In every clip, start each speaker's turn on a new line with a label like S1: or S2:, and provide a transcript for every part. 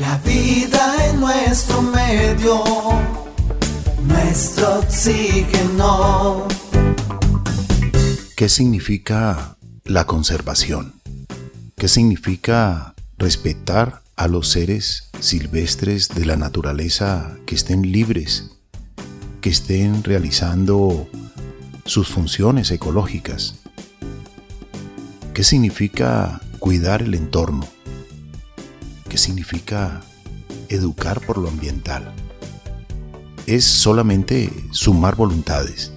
S1: La vida en nuestro medio, nuestro oxígeno.
S2: ¿Qué significa la conservación? ¿Qué significa respetar a los seres silvestres de la naturaleza que estén libres, que estén realizando sus funciones ecológicas? ¿Qué significa cuidar el entorno? ¿Qué significa educar por lo ambiental? Es solamente sumar voluntades,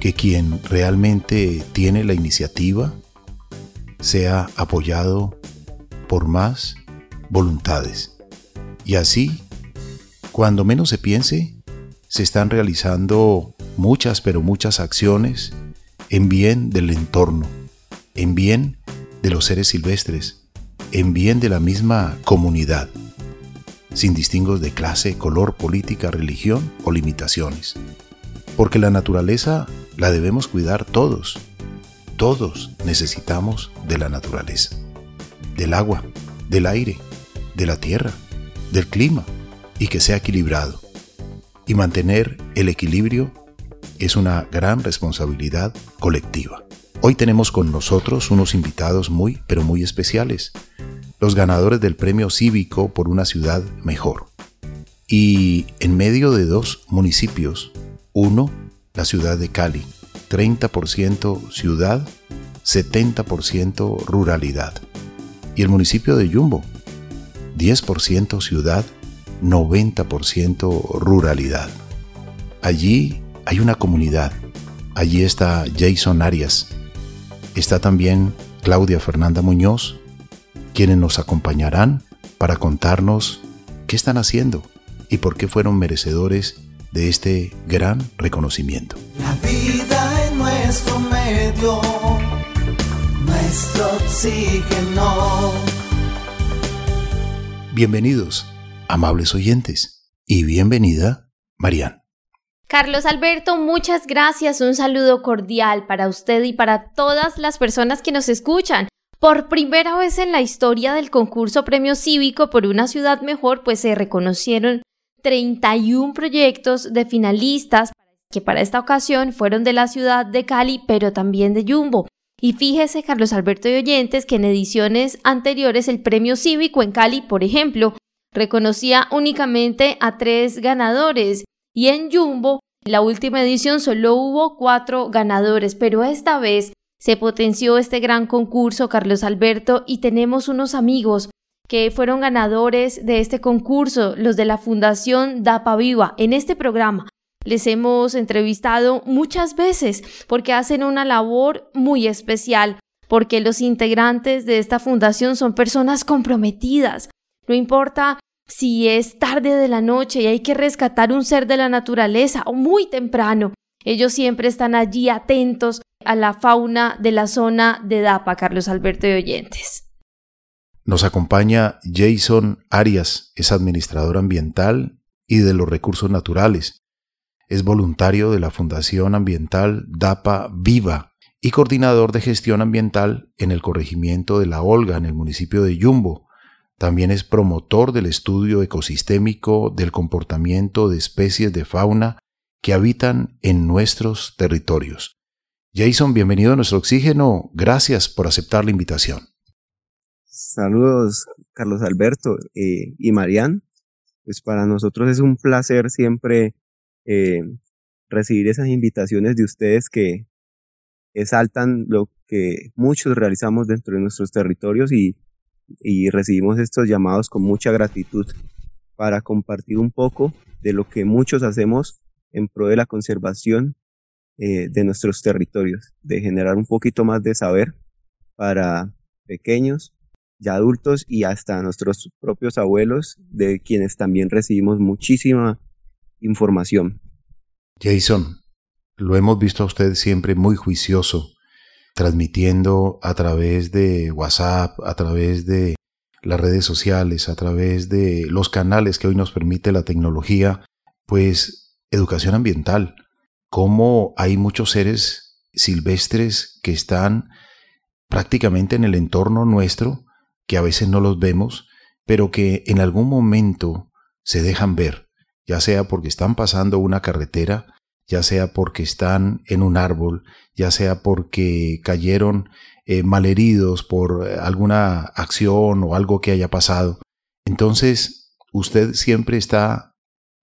S2: que quien realmente tiene la iniciativa sea apoyado por más voluntades. Y así, cuando menos se piense, se están realizando muchas pero muchas acciones en bien del entorno, en bien de los seres silvestres, en bien de la misma comunidad, sin distingos de clase, color, política, religión o limitaciones. Porque la naturaleza la debemos cuidar todos. Todos necesitamos de la naturaleza, del agua, del aire, de la tierra, del clima, y que sea equilibrado. Y mantener el equilibrio es una gran responsabilidad colectiva. Hoy tenemos con nosotros unos invitados muy, pero muy especiales, los ganadores del premio cívico por una ciudad mejor. Y en medio de dos municipios, uno, la ciudad de Cali, 30% ciudad, 70% ruralidad. Y el municipio de Yumbo, 10% ciudad, 90% ruralidad. Allí hay una comunidad. Allí está Jason Arias. Está también Claudia Fernanda Muñoz, quienes nos acompañarán para contarnos qué están haciendo y por qué fueron merecedores de este gran reconocimiento.
S1: La vida en nuestro medio, nuestro oxígeno.
S2: Bienvenidos, amables oyentes, y bienvenida, Marian.
S3: Carlos Alberto, muchas gracias. Un saludo cordial para usted y para todas las personas que nos escuchan. Por primera vez en la historia del concurso Premio Cívico por una ciudad mejor, pues se reconocieron 31 proyectos de finalistas que para esta ocasión fueron de la ciudad de Cali, pero también de Jumbo. Y fíjese, Carlos Alberto y oyentes, que en ediciones anteriores el premio cívico en Cali, por ejemplo, reconocía únicamente a tres ganadores y en Jumbo, la última edición solo hubo cuatro ganadores, pero esta vez se potenció este gran concurso, Carlos Alberto, y tenemos unos amigos que fueron ganadores de este concurso, los de la Fundación Dapa Viva, en este programa. Les hemos entrevistado muchas veces porque hacen una labor muy especial, porque los integrantes de esta fundación son personas comprometidas. No importa si es tarde de la noche y hay que rescatar un ser de la naturaleza o muy temprano. Ellos siempre están allí atentos a la fauna de la zona de Dapa, Carlos Alberto de Oyentes.
S2: Nos acompaña Jason Arias, es administrador ambiental y de los recursos naturales. Es voluntario de la Fundación Ambiental DAPA Viva y coordinador de gestión ambiental en el corregimiento de La Olga, en el municipio de Yumbo. También es promotor del estudio ecosistémico del comportamiento de especies de fauna que habitan en nuestros territorios. Jason, bienvenido a nuestro oxígeno. Gracias por aceptar la invitación.
S4: Saludos, Carlos Alberto eh, y Marian. Pues para nosotros es un placer siempre eh, recibir esas invitaciones de ustedes que exaltan lo que muchos realizamos dentro de nuestros territorios y, y recibimos estos llamados con mucha gratitud para compartir un poco de lo que muchos hacemos en pro de la conservación eh, de nuestros territorios, de generar un poquito más de saber para pequeños, ya adultos y hasta nuestros propios abuelos, de quienes también recibimos muchísima información.
S2: Jason, lo hemos visto a usted siempre muy juicioso, transmitiendo a través de WhatsApp, a través de las redes sociales, a través de los canales que hoy nos permite la tecnología, pues educación ambiental, cómo hay muchos seres silvestres que están prácticamente en el entorno nuestro, que a veces no los vemos, pero que en algún momento se dejan ver, ya sea porque están pasando una carretera, ya sea porque están en un árbol, ya sea porque cayeron eh, malheridos por eh, alguna acción o algo que haya pasado. Entonces, usted siempre está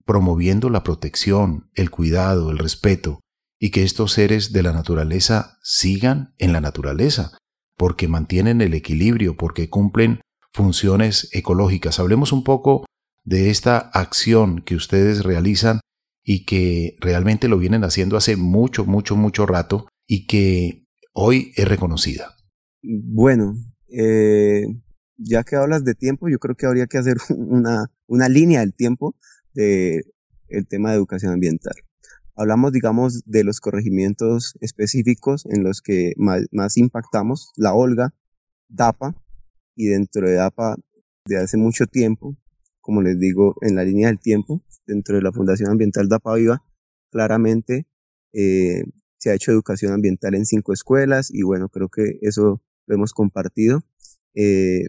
S2: promoviendo la protección, el cuidado, el respeto, y que estos seres de la naturaleza sigan en la naturaleza, porque mantienen el equilibrio, porque cumplen funciones ecológicas. Hablemos un poco de esta acción que ustedes realizan y que realmente lo vienen haciendo hace mucho, mucho, mucho rato y que hoy es reconocida.
S4: Bueno, eh, ya que hablas de tiempo, yo creo que habría que hacer una, una línea del tiempo del el tema de educación ambiental. Hablamos, digamos, de los corregimientos específicos en los que más, más impactamos, la Olga, DAPA, y dentro de DAPA de hace mucho tiempo, como les digo, en la línea del tiempo, dentro de la Fundación Ambiental DAPA Viva, claramente eh, se ha hecho educación ambiental en cinco escuelas y bueno, creo que eso lo hemos compartido. Eh,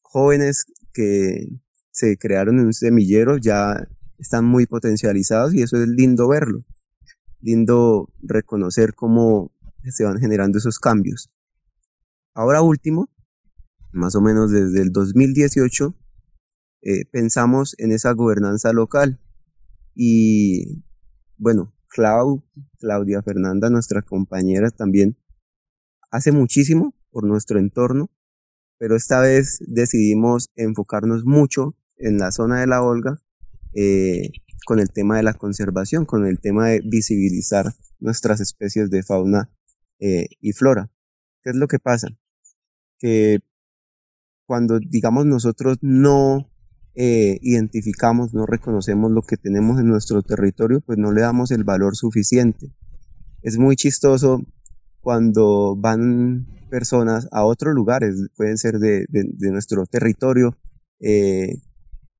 S4: jóvenes que se crearon en un semillero ya están muy potencializados y eso es lindo verlo, lindo reconocer cómo se van generando esos cambios. Ahora último, más o menos desde el 2018, eh, pensamos en esa gobernanza local y bueno, Clau, Claudia Fernanda, nuestra compañera también, hace muchísimo por nuestro entorno, pero esta vez decidimos enfocarnos mucho en la zona de la Olga eh, con el tema de la conservación, con el tema de visibilizar nuestras especies de fauna eh, y flora. ¿Qué es lo que pasa? Que cuando, digamos, nosotros no eh, identificamos, no reconocemos lo que tenemos en nuestro territorio, pues no le damos el valor suficiente. Es muy chistoso cuando van personas a otros lugares, pueden ser de, nuestro territorio, eh,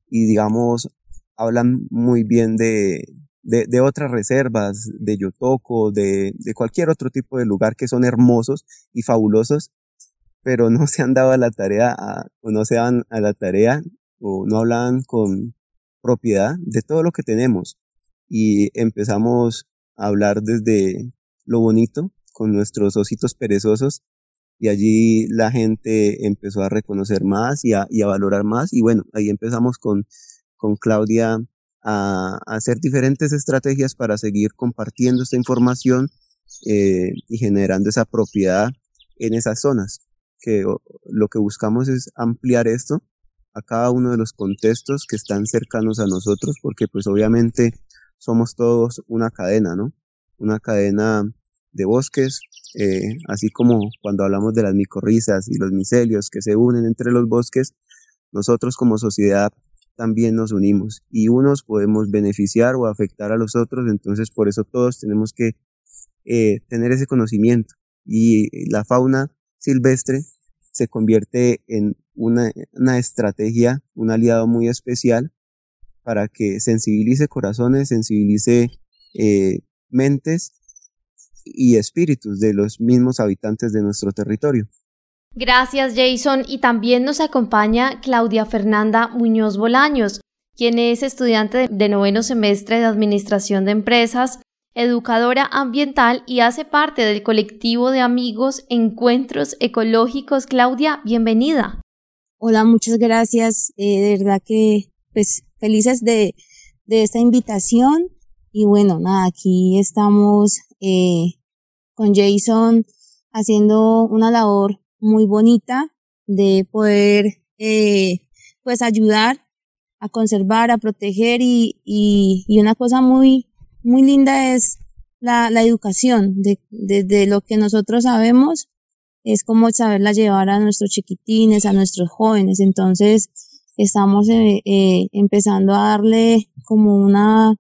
S4: y digamos, hablan muy bien de, de, otras reservas, de Yotoco, de, de cualquier otro tipo de lugar que son hermosos y fabulosos, pero no se han dado a la tarea, o no se dan a la tarea o no hablan con propiedad de todo lo que tenemos. Y empezamos a hablar desde lo bonito con nuestros ositos perezosos y allí la gente empezó a reconocer más y a, a valorar más y bueno, ahí empezamos con, con Claudia a, hacer diferentes estrategias para seguir compartiendo esta información eh, y generando esa propiedad en esas zonas, que lo que buscamos es ampliar esto a cada uno de los contextos que están cercanos a nosotros, porque pues obviamente somos todos una cadena, ¿no? Una cadena de bosques, eh, así como cuando hablamos de las micorrizas y los micelios que se unen entre los bosques, nosotros como sociedad también nos unimos y unos podemos beneficiar o afectar a los otros, entonces por eso todos tenemos que eh, tener ese conocimiento y la fauna silvestre se convierte en una, estrategia, un aliado muy especial para que sensibilice corazones, sensibilice eh, mentes y espíritus de los mismos habitantes de nuestro territorio.
S3: Gracias Jason y también nos acompaña Claudia Fernanda Muñoz Bolaños, quien es estudiante de noveno semestre de Administración de Empresas educadora ambiental y hace parte del colectivo de amigos Encuentros Ecológicos. Claudia, bienvenida.
S5: Hola, muchas gracias. Eh, de verdad que pues felices de, de, esta invitación. Y bueno, nada, aquí estamos eh, con Jason haciendo una labor muy bonita de poder eh, pues ayudar a conservar, a proteger y, y, y una cosa muy muy linda es la, la educación, de, de, lo que nosotros sabemos, es como saberla llevar a nuestros chiquitines, a nuestros jóvenes. Entonces, estamos eh, eh, empezando a darle como una,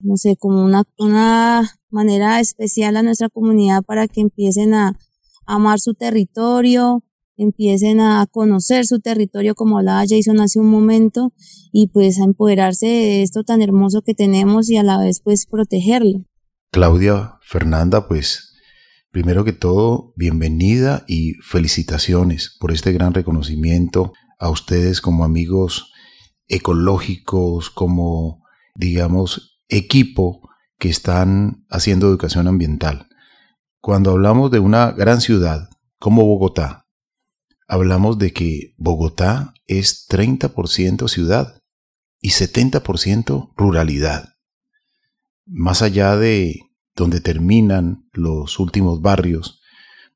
S5: no sé, como una, una manera especial a nuestra comunidad para que empiecen a amar su territorio, empiecen a conocer su territorio, como hablaba Jason hace un momento, y pues a empoderarse de esto tan hermoso que tenemos y a la vez pues protegerlo.
S2: Claudia, Fernanda, pues primero que todo, bienvenida y felicitaciones por este gran reconocimiento a ustedes como amigos ecológicos, como, digamos, equipo que están haciendo educación ambiental. Cuando hablamos de una gran ciudad como Bogotá, hablamos de que Bogotá es 30% ciudad y 70% ruralidad. Más allá de donde terminan los últimos barrios,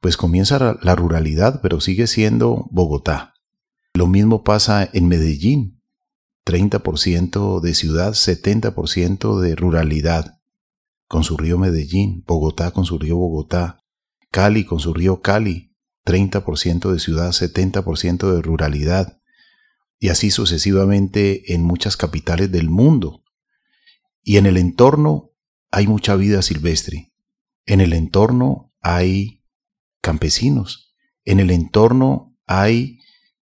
S2: pues comienza la ruralidad, pero sigue siendo Bogotá. Lo mismo pasa en Medellín, 30% de ciudad, 70% de ruralidad, con su río Medellín, Bogotá con su río Bogotá, Cali con su río Cali, 30% de ciudad, 70% de ruralidad, y así sucesivamente en muchas capitales del mundo. Y en el entorno hay mucha vida silvestre. En el entorno hay campesinos. En el entorno hay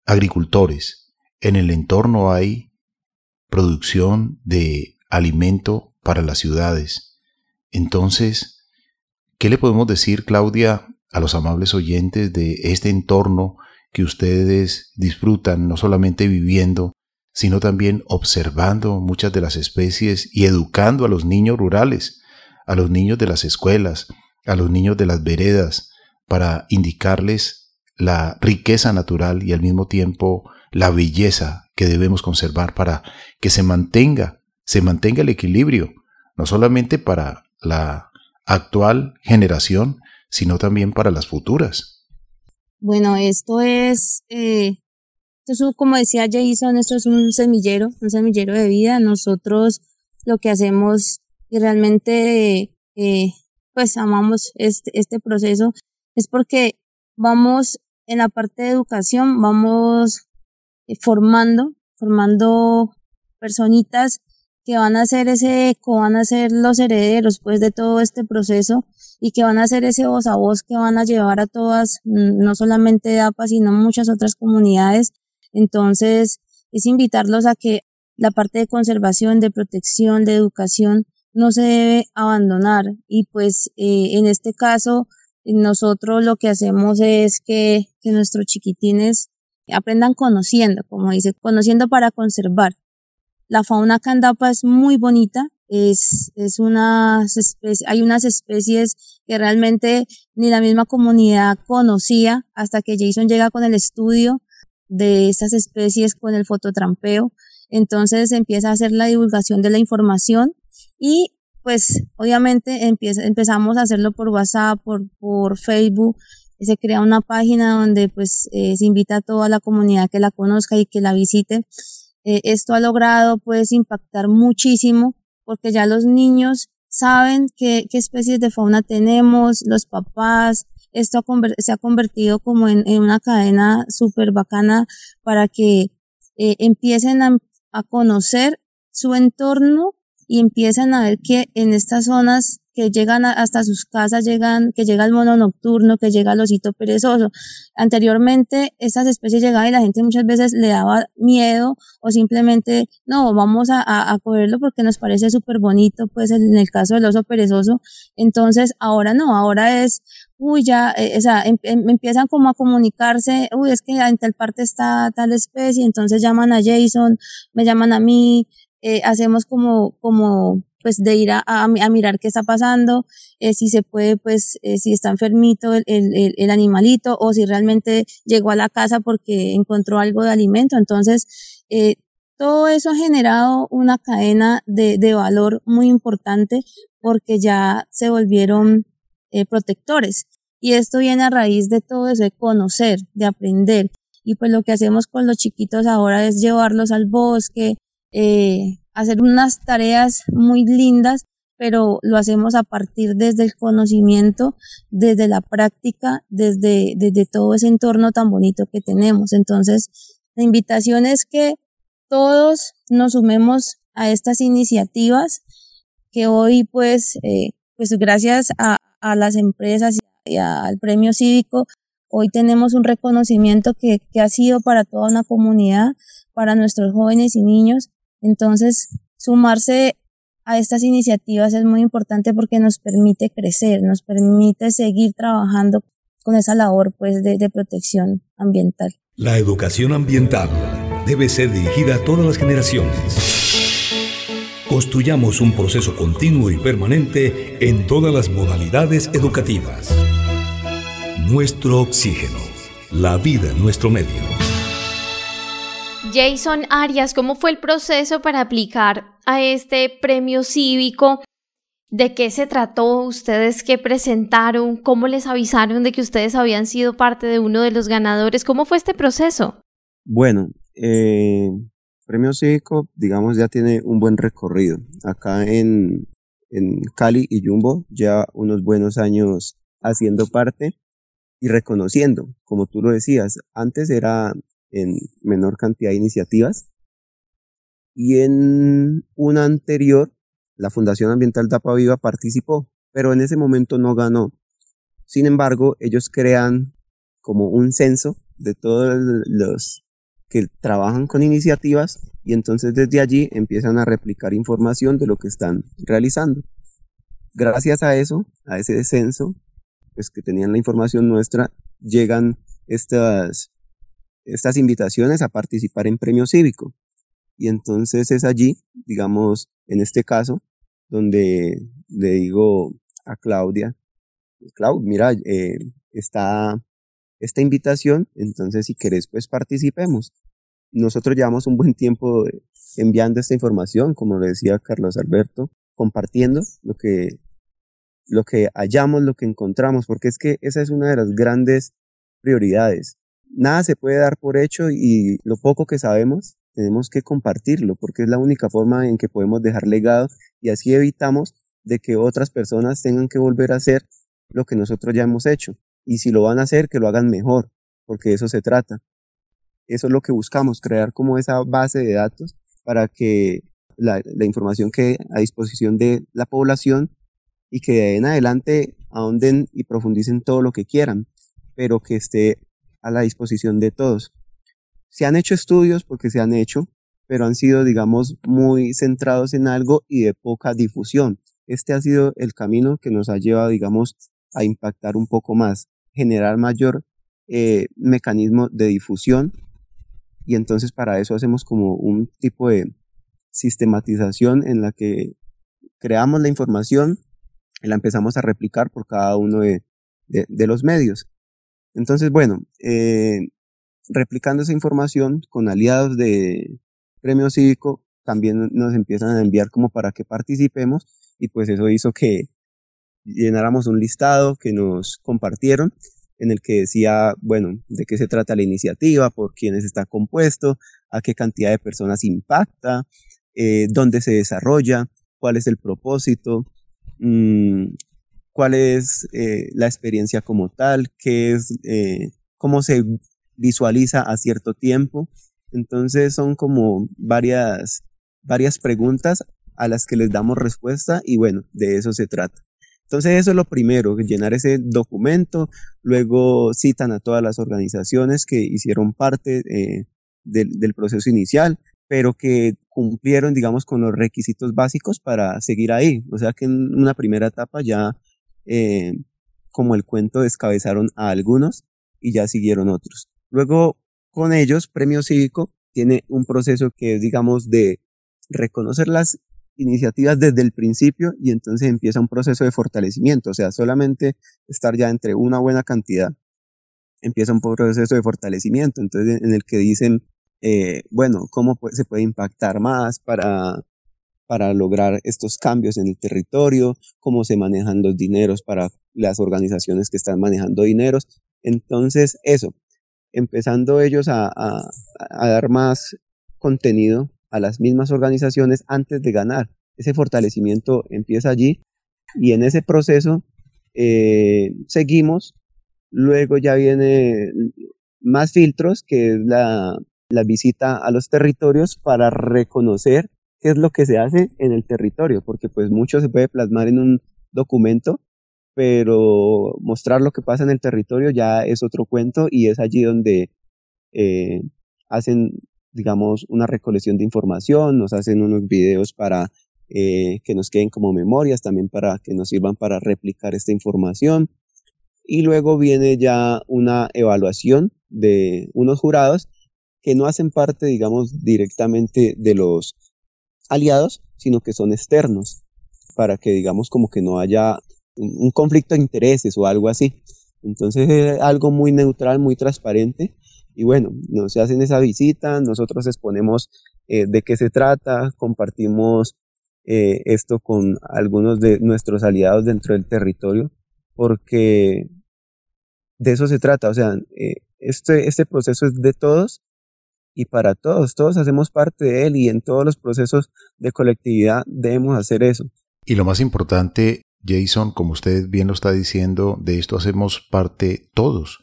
S2: agricultores. En el entorno hay producción de alimento para las ciudades. Entonces, ¿qué le podemos decir, Claudia, a los amables oyentes de este entorno que ustedes disfrutan no solamente viviendo, sino también observando muchas de las especies y educando a los niños rurales, a los niños de las escuelas, a los niños de las veredas, para indicarles la riqueza natural y al mismo tiempo la belleza que debemos conservar para que se mantenga, se mantenga el equilibrio, no solamente para la actual generación, sino también para las futuras.
S5: Bueno, esto es eh, esto como decía Jason, esto es un semillero, un semillero de vida. Nosotros lo que hacemos y realmente eh, pues amamos este, este proceso es porque vamos en la parte de educación, vamos eh, formando, formando personitas que van a ser ese eco, van a ser los herederos pues de todo este proceso y que van a ser ese voz a voz que van a llevar a todas, mm, no solamente de APA, sino muchas otras comunidades entonces, es invitarlos a que la parte de conservación, de protección, de educación no se debe abandonar. Y pues eh, en este caso, nosotros lo que hacemos es que, que nuestros chiquitines aprendan conociendo, como dice, conociendo para conservar. La fauna candapa es muy bonita, es, es unas hay unas especies que realmente ni la misma comunidad conocía hasta que Jason llega con el estudio de estas especies con el fototrampeo. Entonces empieza a hacer la divulgación de la información y pues obviamente empieza, empezamos a hacerlo por WhatsApp, por, por Facebook. Se crea una página donde pues eh, se invita a toda la comunidad que la conozca y que la visite. Eh, esto ha logrado pues impactar muchísimo porque ya los niños saben qué, especies de fauna tenemos, los papás, esto se ha convertido como en, una cadena súper bacana para que eh, empiecen a, a conocer su entorno y empiecen a ver que en estas zonas que llegan hasta sus casas, llegan, que llega el mono nocturno, que llega el osito perezoso. Anteriormente, estas especies llegaban y la gente muchas veces le daba miedo o simplemente, no, vamos a, a, cogerlo porque nos parece súper bonito, pues en el caso del oso perezoso. Entonces, ahora no, ahora es, uy, ya, eh, o sea, em, em, empiezan como a comunicarse, uy, es que en tal parte está tal especie, entonces llaman a Jason, me llaman a mí, eh, hacemos como, como pues de ir a, mirar qué está pasando, eh, si se puede, pues eh, si está enfermito el, animalito o si realmente llegó a la casa porque encontró algo de alimento. Entonces, eh, todo eso ha generado una cadena de, valor muy importante porque ya se volvieron protectores. Y esto viene a raíz de todo eso, de conocer, de aprender. Y pues lo que hacemos con los chiquitos ahora es llevarlos al bosque, eh, hacer unas tareas muy lindas, pero lo hacemos a partir desde el conocimiento, desde la práctica, desde, desde todo ese entorno tan bonito que tenemos. Entonces, la invitación es que todos nos sumemos a estas iniciativas que hoy, pues, eh, pues gracias a, a las empresas y al premio cívico, hoy tenemos un reconocimiento que, que ha sido para toda una comunidad, para nuestros jóvenes y niños, entonces, sumarse a estas iniciativas es muy importante porque nos permite crecer, nos permite seguir trabajando con esa labor pues de, protección ambiental.
S6: La educación ambiental debe ser dirigida a todas las generaciones. Construyamos un proceso continuo y permanente en todas las modalidades educativas. Nuestro oxígeno, la vida en nuestro medio.
S3: Jason Arias, ¿cómo fue el proceso para aplicar a este premio cívico? ¿De qué se trató? ¿Ustedes qué presentaron? ¿Cómo les avisaron de que ustedes habían sido parte de uno de los ganadores? ¿Cómo fue este proceso?
S4: Bueno, eh, Premio Cívico, digamos, ya tiene un buen recorrido. Acá en, en Cali y Jumbo ya unos buenos años haciendo parte y reconociendo, como tú lo decías, antes era en menor cantidad de iniciativas y en una anterior la Fundación Ambiental Tapa Viva participó, pero en ese momento no ganó. Sin embargo, ellos crean como un censo de todos los que trabajan con iniciativas y entonces desde allí empiezan a replicar información de lo que están realizando. Gracias a eso, a ese censo, pues que tenían la información nuestra, llegan estas, estas invitaciones a participar en premio cívico. Y entonces es allí, digamos, en este caso, donde le digo a Claudia, Claudia, mira, eh, está esta invitación, entonces si querés, pues participemos. Nosotros llevamos un buen tiempo enviando esta información, como le decía Carlos Alberto, compartiendo lo que, lo que hallamos, lo que encontramos, porque es que esa es una de las grandes prioridades. Nada se puede dar por hecho y lo poco que sabemos tenemos que compartirlo porque es la única forma en que podemos dejar legado y así evitamos de que otras personas tengan que volver a hacer lo que nosotros ya hemos hecho. Y si lo van a hacer, que lo hagan mejor, porque eso se trata. Eso es lo que buscamos, crear como esa base de datos para que la, información quede a disposición de la población y que de en adelante ahonden y profundicen todo lo que quieran, pero que esté a la disposición de todos. Se han hecho estudios porque se han hecho, pero han sido, digamos, muy centrados en algo y de poca difusión. Este ha sido el camino que nos ha llevado, digamos, a impactar un poco más, generar mayor eh, mecanismo de difusión y entonces para eso hacemos como un tipo de sistematización en la que creamos la información y la empezamos a replicar por cada uno de, los medios. Entonces, bueno, eh, replicando esa información con aliados de Premio Cívico, también nos empiezan a enviar como para que participemos y pues eso hizo que llenáramos un listado que nos compartieron en el que decía, bueno, de qué se trata la iniciativa, por quiénes está compuesto, a qué cantidad de personas impacta, eh, dónde se desarrolla, cuál es el propósito, mmm, cuál es eh, la experiencia como tal, qué es, eh, cómo se visualiza a cierto tiempo. Entonces son como varias, varias preguntas a las que les damos respuesta y bueno, de eso se trata. Entonces eso es lo primero, llenar ese documento, luego citan a todas las organizaciones que hicieron parte eh, del, proceso inicial, pero que cumplieron, digamos, con los requisitos básicos para seguir ahí. O sea que en una primera etapa ya, eh, como el cuento, descabezaron a algunos y ya siguieron otros. Luego, con ellos, Premio Cívico tiene un proceso que es, digamos, de reconocer las iniciativas desde el principio y entonces empieza un proceso de fortalecimiento, o sea, solamente estar ya entre una buena cantidad, empieza un proceso de fortalecimiento, entonces en el que dicen, eh, bueno, cómo se puede impactar más para, para lograr estos cambios en el territorio, cómo se manejan los dineros para las organizaciones que están manejando dineros. Entonces, eso, empezando ellos a, dar más contenido a las mismas organizaciones antes de ganar. Ese fortalecimiento empieza allí y en ese proceso eh, seguimos. Luego ya viene más filtros, que es la visita a los territorios para reconocer qué es lo que se hace en el territorio, porque pues mucho se puede plasmar en un documento, pero mostrar lo que pasa en el territorio ya es otro cuento y es allí donde eh, hacen digamos, una recolección de información, nos hacen unos videos para eh, que nos queden como memorias, también para que nos sirvan para replicar esta información. y luego viene ya una evaluación de unos jurados que no hacen parte, digamos, directamente de los aliados, sino que son externos, para que, digamos, como que no haya un, conflicto de intereses o algo así. Entonces es algo muy neutral, muy transparente. Y bueno, nos hacen esa visita, nosotros exponemos eh, de qué se trata, compartimos eh, esto con algunos de nuestros aliados dentro del territorio, porque de eso se trata. O sea, eh, este, este proceso es de todos y para todos, todos hacemos parte de él y en todos los procesos de colectividad debemos hacer eso.
S2: Y lo más importante, Jason, como usted bien lo está diciendo, de esto hacemos parte todos,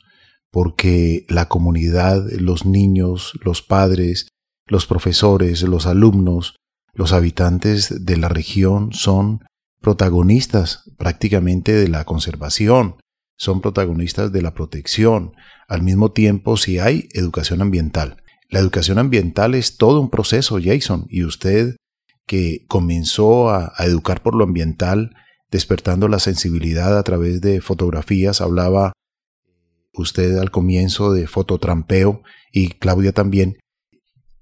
S2: porque la comunidad, los niños, los padres, los profesores, los alumnos, los habitantes de la región son protagonistas prácticamente de la conservación, son protagonistas de la protección, al mismo tiempo si hay educación ambiental. La educación ambiental es todo un proceso, Jason, y usted que comenzó a, educar por lo ambiental, despertando la sensibilidad a través de fotografías. Hablaba usted al comienzo de fototrampeo y Claudia también,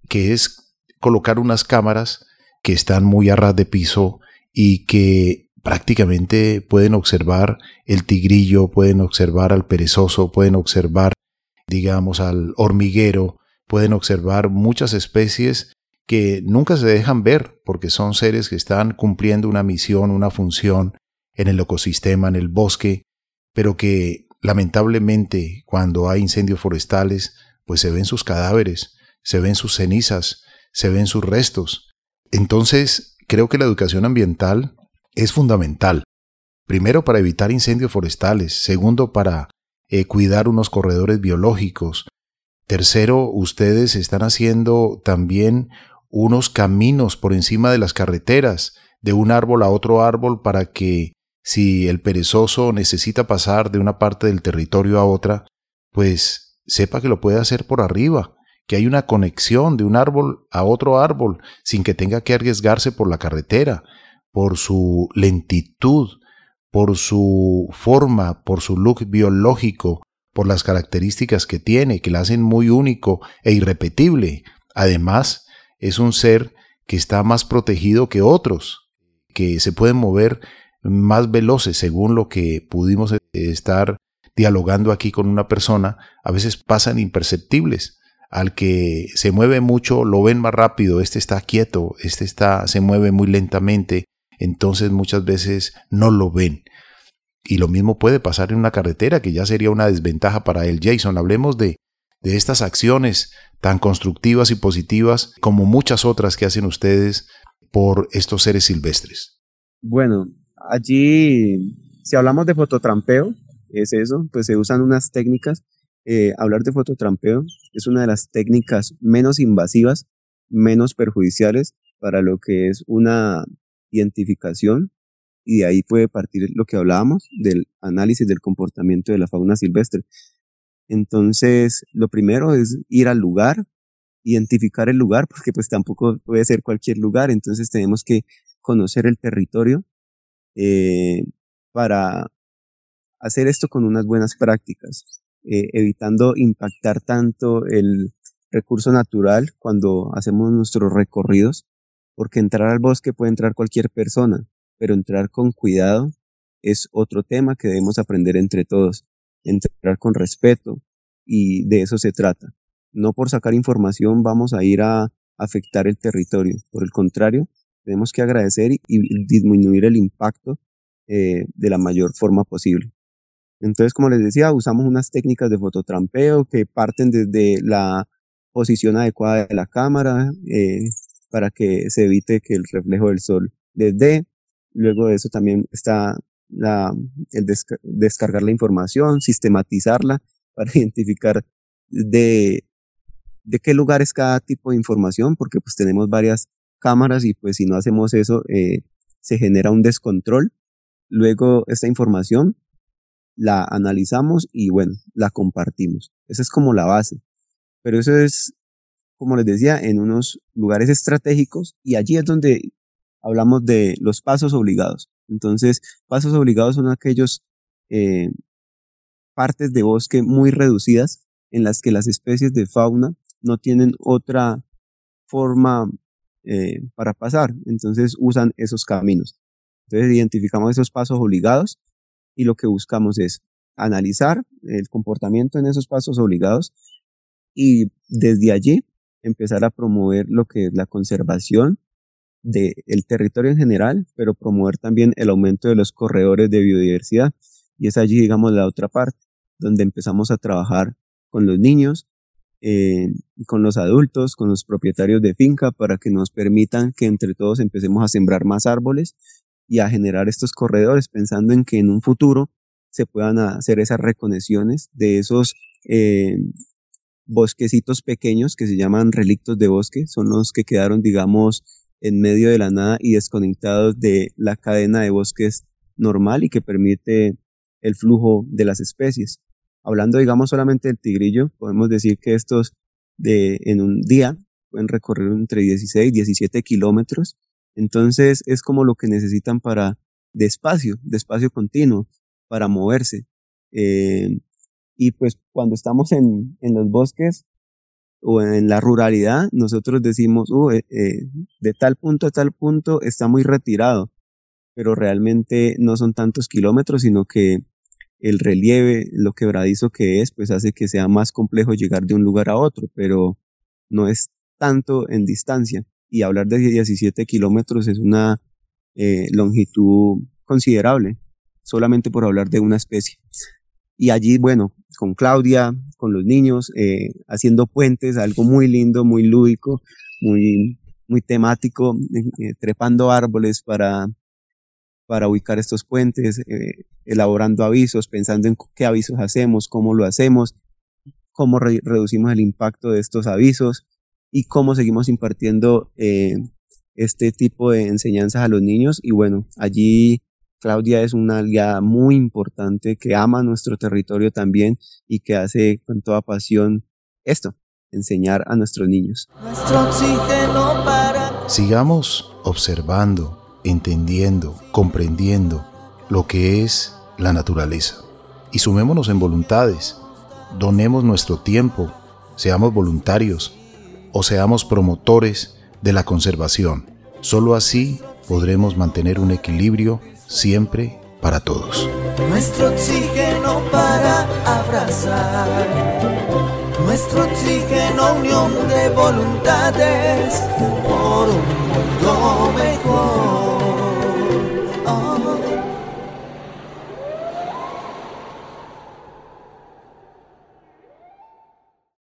S2: que es colocar unas cámaras que están muy a ras de piso y que prácticamente pueden observar el tigrillo, pueden observar al perezoso, pueden observar, digamos, al hormiguero, pueden observar muchas especies que nunca se dejan ver porque son seres que están cumpliendo una misión, una función en el ecosistema, en el bosque, pero que lamentablemente cuando hay incendios forestales, pues se ven sus cadáveres, se ven sus cenizas, se ven sus restos. Entonces, creo que la educación ambiental es fundamental. Primero para evitar incendios forestales, segundo para eh, cuidar unos corredores biológicos, tercero ustedes están haciendo también unos caminos por encima de las carreteras, de un árbol a otro árbol, para que si el perezoso necesita pasar de una parte del territorio a otra, pues sepa que lo puede hacer por arriba, que hay una conexión de un árbol a otro árbol sin que tenga que arriesgarse por la carretera, por su lentitud, por su forma, por su look biológico, por las características que tiene, que la hacen muy único e irrepetible. Además, es un ser que está más protegido que otros, que se pueden mover más veloces según lo que pudimos estar dialogando aquí con una persona, a veces pasan imperceptibles. Al que se mueve mucho lo ven más rápido, este está quieto, este está se mueve muy lentamente, entonces muchas veces no lo ven. Y lo mismo puede pasar en una carretera, que ya sería una desventaja para el Jason. Hablemos de, de estas acciones tan constructivas y positivas como muchas otras que hacen ustedes por estos seres silvestres?
S4: Bueno, allí, si hablamos de fototrampeo, es eso, pues se usan unas técnicas. Eh, hablar de fototrampeo es una de las técnicas menos invasivas, menos perjudiciales para lo que es una identificación y de ahí puede partir lo que hablábamos del análisis del comportamiento de la fauna silvestre. Entonces, lo primero es ir al lugar, identificar el lugar, porque pues tampoco puede ser cualquier lugar, entonces tenemos que conocer el territorio eh, para hacer esto con unas buenas prácticas, eh, evitando impactar tanto el recurso natural cuando hacemos nuestros recorridos, porque entrar al bosque puede entrar cualquier persona, pero entrar con cuidado es otro tema que debemos aprender entre todos entrar con respeto y de eso se trata. No por sacar información vamos a ir a afectar el territorio, por el contrario, tenemos que agradecer y, disminuir el impacto eh, de la mayor forma posible. Entonces, como les decía, usamos unas técnicas de fototrampeo que parten desde la posición adecuada de la cámara eh, para que se evite que el reflejo del sol les dé. Luego de eso también está la, el descargar la información, sistematizarla para identificar de, de qué lugar es cada tipo de información, porque pues tenemos varias cámaras y pues si no hacemos eso eh, se genera un descontrol. Luego esta información la analizamos y bueno, la compartimos. Esa es como la base. Pero eso es, como les decía, en unos lugares estratégicos y allí es donde hablamos de los pasos obligados. Entonces, pasos obligados son aquellos eh, partes de bosque muy reducidas en las que las especies de fauna no tienen otra forma eh, para pasar, entonces usan esos caminos. Entonces identificamos esos pasos obligados y lo que buscamos es analizar el comportamiento en esos pasos obligados y desde allí empezar a promover lo que es la conservación del territorio en general, pero promover también el aumento de los corredores de biodiversidad. Y es allí, digamos, la otra parte, donde empezamos a trabajar con los niños, eh, con los adultos, con los propietarios de finca, para que nos permitan que entre todos empecemos a sembrar más árboles y a generar estos corredores, pensando en que en un futuro se puedan hacer esas reconexiones de esos eh, bosquecitos pequeños que se llaman relictos de bosque, son los que quedaron, digamos, en medio de la nada y desconectados de la cadena de bosques normal y que permite el flujo de las especies. Hablando, digamos, solamente del tigrillo, podemos decir que estos de, en un día pueden recorrer entre 16 y 17 kilómetros. Entonces es como lo que necesitan para de espacio, de espacio continuo, para moverse. Eh, y pues cuando estamos en, en los bosques o en la ruralidad, nosotros decimos, uh, eh, eh, de tal punto a tal punto está muy retirado, pero realmente no son tantos kilómetros, sino que el relieve, lo quebradizo que es, pues hace que sea más complejo llegar de un lugar a otro, pero no es tanto en distancia. Y hablar de 17 kilómetros es una eh, longitud considerable, solamente por hablar de una especie. Y allí, bueno, con Claudia, con los niños, eh, haciendo puentes, algo muy lindo, muy lúdico, muy, muy temático, eh, trepando árboles para, para ubicar estos puentes, eh, elaborando avisos, pensando en qué avisos hacemos, cómo lo hacemos, cómo reducimos el impacto de estos avisos y cómo seguimos impartiendo este tipo de enseñanzas a los niños. Y bueno, allí Claudia es una aliada muy importante que ama nuestro territorio también y que hace con toda pasión esto, enseñar a nuestros niños.
S2: Sigamos observando, entendiendo, comprendiendo lo que es la naturaleza y sumémonos en voluntades, donemos nuestro tiempo, seamos voluntarios o seamos promotores de la conservación. Solo así podremos mantener un equilibrio siempre para todos.
S1: Nuestro oxígeno para abrazar, nuestro oxígeno unión de voluntades por un mundo mejor.